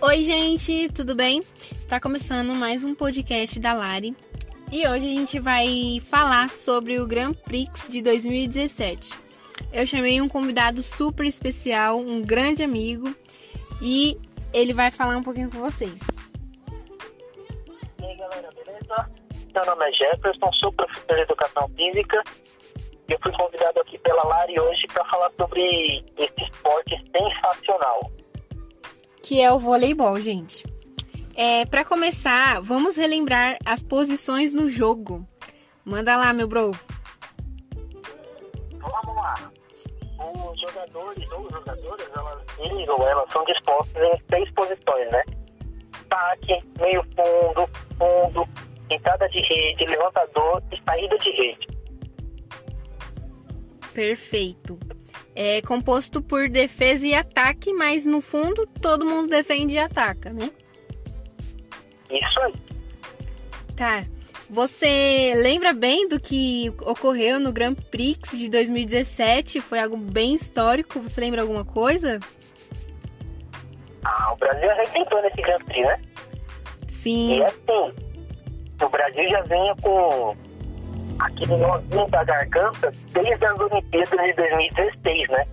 Oi, gente, tudo bem? Tá começando mais um podcast da Lari e hoje a gente vai falar sobre o Grand Prix de 2017. Eu chamei um convidado super especial, um grande amigo, e ele vai falar um pouquinho com vocês. E aí, galera, beleza? Meu nome é Jefferson, sou professor de educação física e eu fui convidado aqui pela Lari hoje para falar sobre esse esporte sensacional. Que é o voleibol, gente. É, para começar, vamos relembrar as posições no jogo. Manda lá, meu bro. Vamos lá. Os jogadores ou jogadoras, elas, eles ou elas são dispostos em seis posições, né? Ataque, meio fundo, fundo, entrada de rede, levantador e saída de rede. Perfeito. É composto por defesa e ataque, mas no fundo todo mundo defende e ataca, né? Isso aí. Tá. Você lembra bem do que ocorreu no Grand Prix de 2017? Foi algo bem histórico. Você lembra alguma coisa? Ah, o Brasil arrebentou nesse Grand Prix, né? Sim. E assim, o Brasil já vinha com aquele nozinho da garganta desde as Olimpíadas de 2016, né?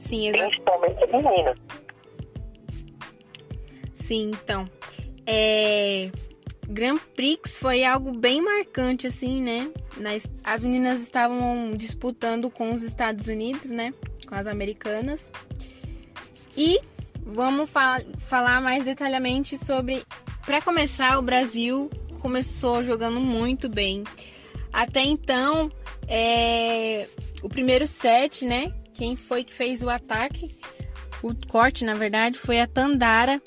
Sim, Principalmente as meninas. Sim, então. É... Grand Prix foi algo bem marcante, assim, né? Nas- As meninas estavam disputando com os Estados Unidos, né? Com as americanas. E vamos fa- falar mais detalhadamente sobre. Para começar, o Brasil começou jogando muito bem. Até então, é... o primeiro set, né? Quem foi que fez o ataque? O corte, na verdade, foi a Tandara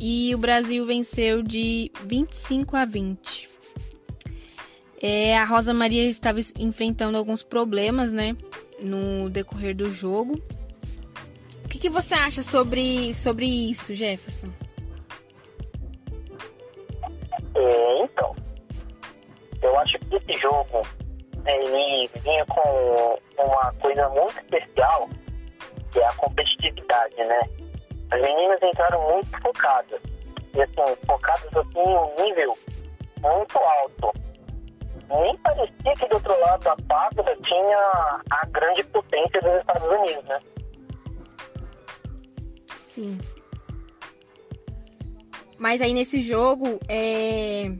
e o Brasil venceu de 25 a 20. É, a Rosa Maria estava es- enfrentando alguns problemas, né, no decorrer do jogo. O que, que você acha sobre, sobre isso, Jefferson? Vinha com uma coisa muito especial, que é a competitividade, né? As meninas entraram muito focadas. E assim, focadas assim um nível muito alto. Nem parecia que do outro lado da quadra tinha a grande potência dos Estados Unidos, né? Sim. Mas aí nesse jogo, é...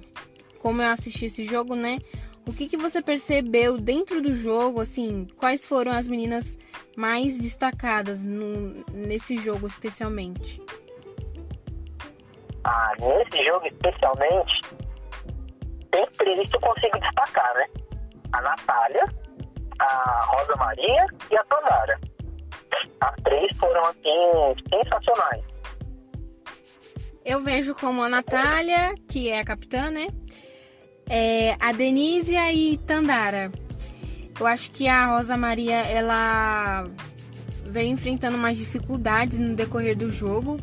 como eu assisti esse jogo, né? O que, que você percebeu dentro do jogo, assim, quais foram as meninas mais destacadas no, nesse jogo especialmente? Ah, nesse jogo especialmente, sempre isso eu consigo destacar, né? A Natália, a Rosa Maria e a Tandara. As três foram, assim, sensacionais. Eu vejo como a Natália, que é a capitã, né? É, a Denísia e Tandara. Eu acho que a Rosa Maria, ela veio enfrentando mais dificuldades no decorrer do jogo.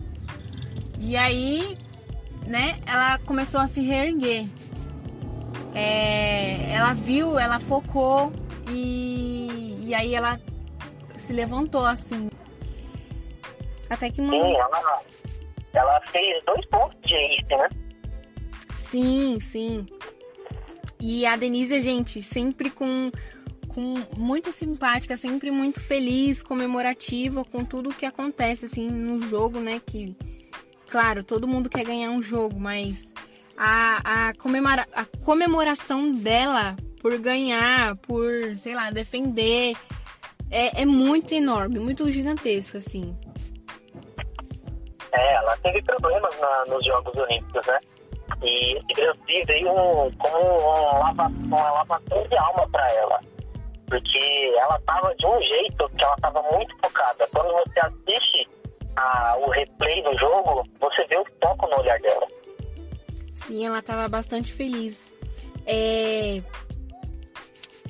E aí, né, ela começou a se reerguer. É, ela viu, ela focou e, e aí ela se levantou assim. Até que Sim, ela, ela fez dois pontos de né? Sim, sim. E a Denise, gente, sempre com, com muito simpática, sempre muito feliz, comemorativa com tudo que acontece assim no jogo, né? Que, claro, todo mundo quer ganhar um jogo, mas a, a, comemora, a comemoração dela por ganhar, por, sei lá, defender, é, é muito enorme, muito gigantesco, assim. É, ela teve problemas na- nos Jogos Olímpicos, né? E Prix veio um- como um lava, uma lavação de alma para ela. Porque ela tava de um jeito que ela tava muito focada. Quando você assiste a- o replay do jogo, você vê o foco no olhar dela. Sim, ela estava bastante feliz. É,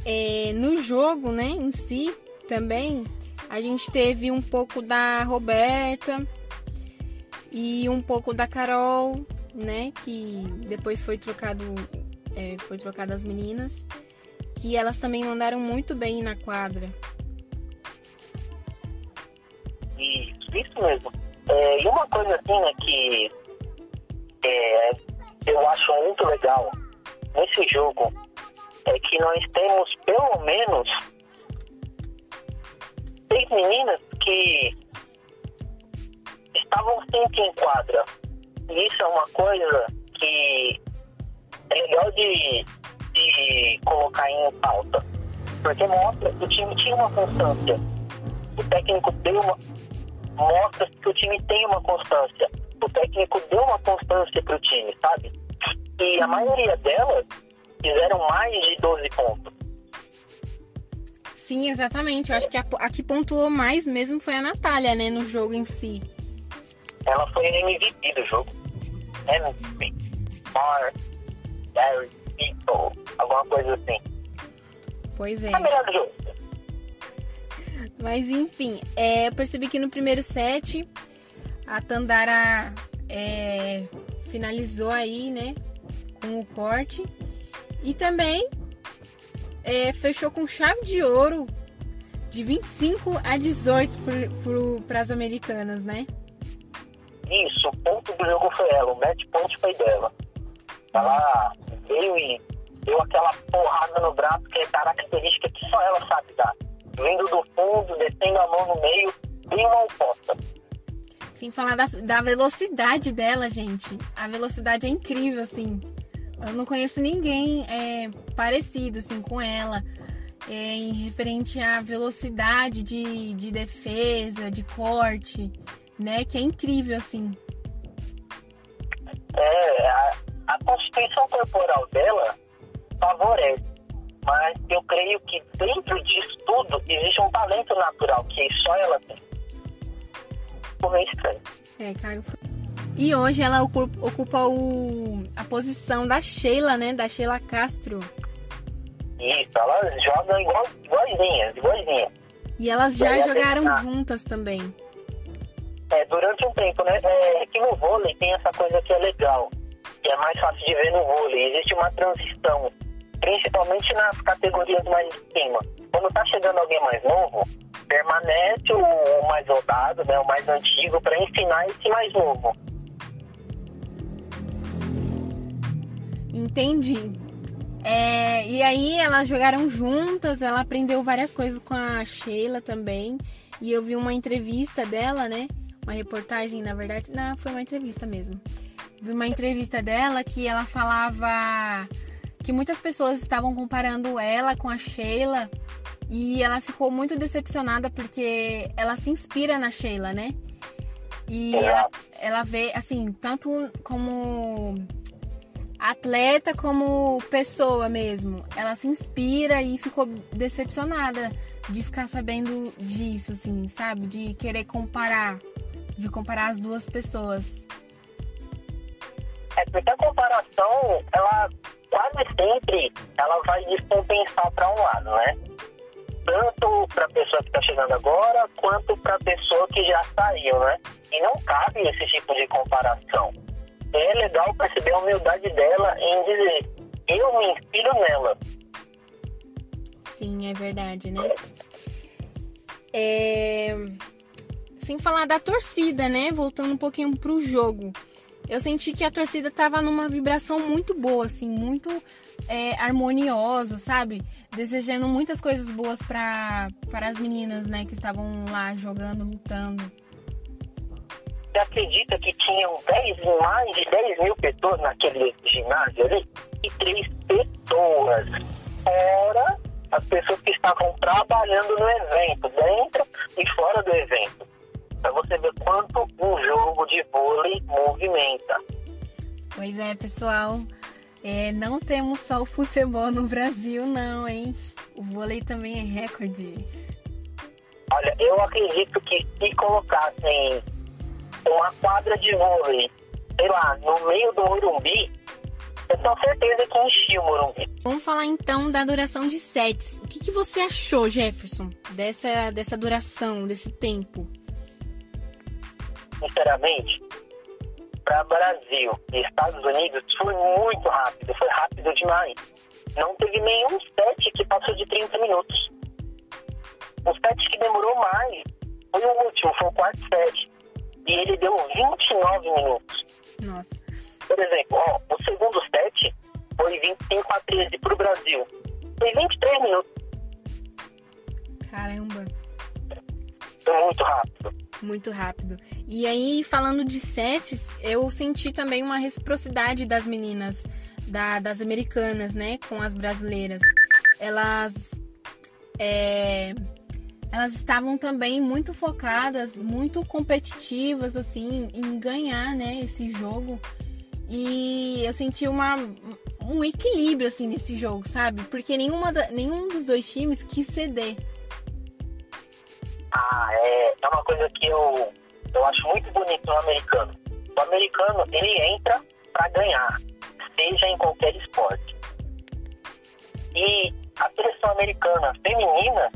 é, no jogo, né, em si, também, a gente teve um pouco da Roberta e um pouco da Carol, né, que depois foi trocado, é, foi trocado as meninas, que elas também mandaram muito bem na quadra. Isso, isso mesmo. É, e uma coisa assim, né, que é, eu acho muito legal nesse jogo é que nós temos pelo menos seis meninas que estavam sempre em quadra. Isso é uma coisa que é legal de, de colocar em pauta. Porque mostra que o time tinha uma constância. O técnico deu uma. Mostra que o time tem uma constância. O técnico deu uma constância para o time, sabe? E a maioria delas fizeram mais de 12 pontos. Sim, exatamente. Eu acho que a, a que pontuou mais mesmo foi a Natália, né, no jogo em si. Ela foi MVP do jogo. MVP. Mar, Gary, People, alguma coisa assim. Pois é. A melhor do jogo. Mas enfim, é, eu percebi que no primeiro set a Tandara é, finalizou aí, né? Com o corte. E também é, fechou com chave de ouro de 25 a 18 para as americanas, né? Isso, o ponto do jogo foi ela, o match point foi dela. Ela veio e deu aquela porrada no braço que é característica que só ela sabe dar. Vindo do fundo, descendo a mão no meio, bem mal posta. Sem falar da, da velocidade dela, gente. A velocidade é incrível, assim. Eu não conheço ninguém é, parecido, assim, com ela. É, em referente à velocidade de, de defesa, de corte, né? Que é incrível, assim. É, a, a constituição corporal dela favorece. Mas eu creio que dentro disso tudo existe um talento natural que só ela tem. Ficou meio estranho. É, Caio. E hoje ela ocupa o, a posição da Sheila, né? Da Sheila Castro. Isso, elas jogam igual, igualzinhas, igualzinhas. E elas já e jogaram tá... juntas também. É, durante um tempo, né? É que no vôlei tem essa coisa que é legal, que é mais fácil de ver no vôlei. Existe uma transição, principalmente nas categorias mais de cima. Quando tá chegando alguém mais novo, permanece o mais rodado, né, o mais antigo, para ensinar esse mais novo. Entendi. É, e aí elas jogaram juntas, ela aprendeu várias coisas com a Sheila também. E eu vi uma entrevista dela, né? Uma reportagem, na verdade, não, foi uma entrevista mesmo. Vi uma entrevista dela que ela falava que muitas pessoas estavam comparando ela com a Sheila e ela ficou muito decepcionada porque ela se inspira na Sheila, né? E ela, ela vê, assim, tanto como atleta como pessoa mesmo. Ela se inspira e ficou decepcionada de ficar sabendo disso, assim, sabe? De querer comparar, de comparar as duas pessoas. É porque a comparação, ela quase sempre ela vai descompensar para um lado, né? Tanto para a pessoa que está chegando agora, quanto para a pessoa que já saiu, né? E não cabe esse tipo de comparação é legal perceber a humildade dela em dizer, eu me inspiro nela. Sim, é verdade, né? É... Sem falar da torcida, né? Voltando um pouquinho pro jogo. Eu senti que a torcida tava numa vibração muito boa, assim, muito é, harmoniosa, sabe? Desejando muitas coisas boas para as meninas, né, que estavam lá jogando, lutando. Você acredita que tinham 10, mais de 10 mil pessoas naquele ginásio ali? E três pessoas. Fora as pessoas que estavam trabalhando no evento, dentro e fora do evento. Pra você ver quanto um jogo de vôlei movimenta. Pois é, pessoal. É, não temos só o futebol no Brasil, não, hein? O vôlei também é recorde. Olha, eu acredito que se colocassem uma quadra de vôlei, sei lá, no meio do Morumbi, eu tenho certeza que enchia o Morumbi. Vamos falar então da duração de sets. O que, que você achou, Jefferson, dessa, dessa duração, desse tempo? Sinceramente, para Brasil e Estados Unidos foi muito rápido, foi rápido demais. Não teve nenhum set que passou de 30 minutos. O set que demorou mais foi o último, foi o quarto set e ele deu 29 minutos. Nossa. Por exemplo, ó, o segundo set foi 25 a 13 para o Brasil. Foi 23 minutos. Caramba. Foi muito rápido. Muito rápido. E aí, falando de sets, eu senti também uma reciprocidade das meninas, da, das americanas, né, com as brasileiras. Elas. É, elas estavam também muito focadas, muito competitivas, assim, em ganhar, né, esse jogo. E eu senti uma, um equilíbrio, assim, nesse jogo, sabe? Porque nenhuma, nenhum dos dois times quis ceder. Ah, é, é uma coisa que eu, eu acho muito bonito no americano. O americano, ele entra para ganhar, seja em qualquer esporte. E a seleção americana feminina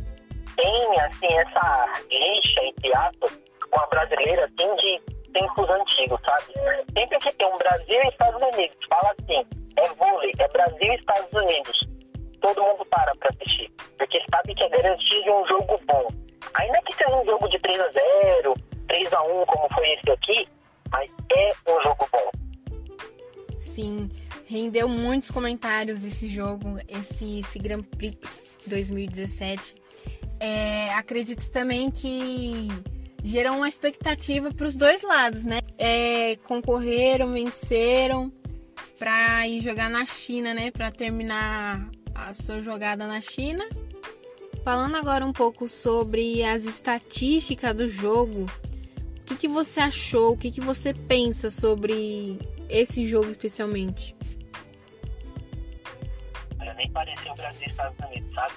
tem, assim, essa rixa, entre aspas, com a brasileira, assim, de tempos antigos, sabe? Sempre que tem um Brasil e Estados Unidos, fala assim, é vôlei, é Brasil e Estados Unidos. Todo mundo para pra assistir, porque sabe que é garantido um jogo bom. Ainda que seja um jogo de 3 a 0 3 a 1 como foi esse aqui, mas é um jogo bom. Sim, rendeu muitos comentários esse jogo, esse, esse Grand Prix 2017. É, acredito também que gerou uma expectativa para os dois lados, né? É, concorreram, venceram para ir jogar na China, né? Para terminar a sua jogada na China Falando agora um pouco sobre as estatísticas do jogo, o que, que você achou, o que, que você pensa sobre esse jogo especialmente? Olha, nem o Brasil e Estados Unidos, sabe?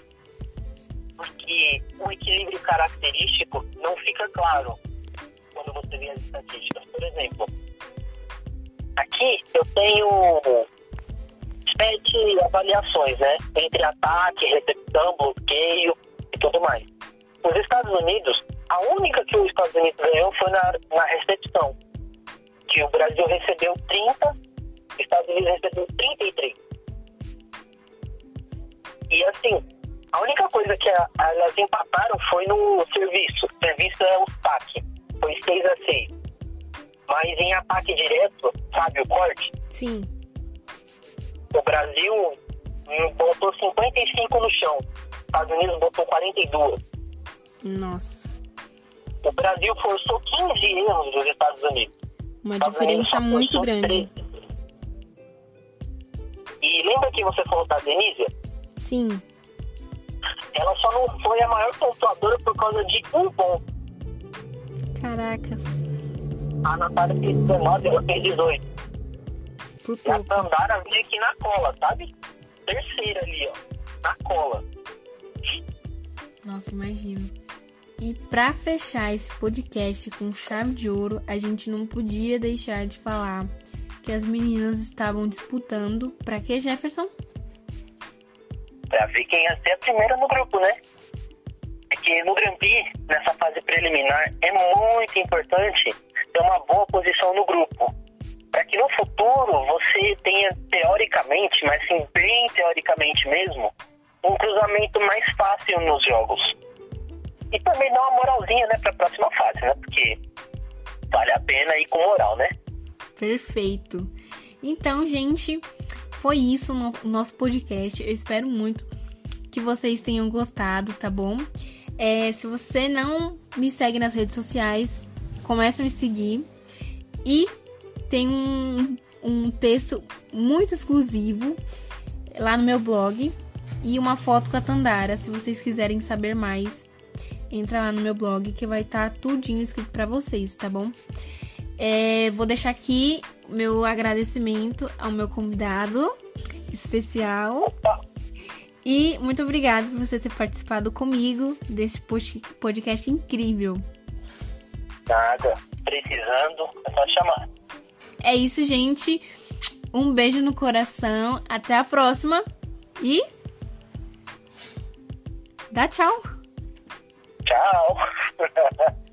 Porque o equilíbrio característico não fica claro quando você vê as estatísticas. Por exemplo, aqui eu tenho sete avaliações, né? Entre ataque, recepção, bloqueio e tudo mais. Os Estados Unidos, a única que os Estados Unidos ganhou foi na, na recepção. Que o Brasil recebeu 30, os Estados Unidos recebeu 33. E assim, a única coisa que a, elas empataram foi no serviço. O serviço é o TAC. Foi 6 a 6 Mas em ataque direto, sabe o corte? Sim o Brasil botou 55 no chão. Estados Unidos botou 42. Nossa. O Brasil forçou 15 erros dos Estados Unidos. Uma Estados diferença muito grande. 13. E lembra que você falou da Denise? Sim. Ela só não foi a maior pontuadora por causa de um ponto. Caracas. A Natália fez 19, ela fez 18. Por pouco. E a Tandara vinha aqui na cola, sabe? Terceira ali, ó. Na cola. Nossa, imagino. E para fechar esse podcast com chave de ouro, a gente não podia deixar de falar que as meninas estavam disputando para que Jefferson? Para ver quem ia ser a primeira no grupo, né? É que no Grand Prix, nessa fase preliminar, é muito importante ter uma boa posição no grupo para que no futuro você tenha teoricamente, mas sim bem teoricamente mesmo, um cruzamento mais fácil nos jogos. E também dá uma moralzinha, né, para a próxima fase, né? Porque vale a pena ir com moral, né? Perfeito. Então, gente, foi isso no nosso podcast. Eu espero muito que vocês tenham gostado, tá bom? É, se você não me segue nas redes sociais, comece a me seguir. E tem um, um texto muito exclusivo lá no meu blog e uma foto com a Tandara. Se vocês quiserem saber mais, entra lá no meu blog que vai estar tá tudinho escrito para vocês, tá bom? É, vou deixar aqui meu agradecimento ao meu convidado especial. E muito obrigada por você ter participado comigo desse podcast incrível. Nada. Precisando, é só chamar. É isso, gente. Um beijo no coração. Até a próxima. E. Dá tchau. Tchau.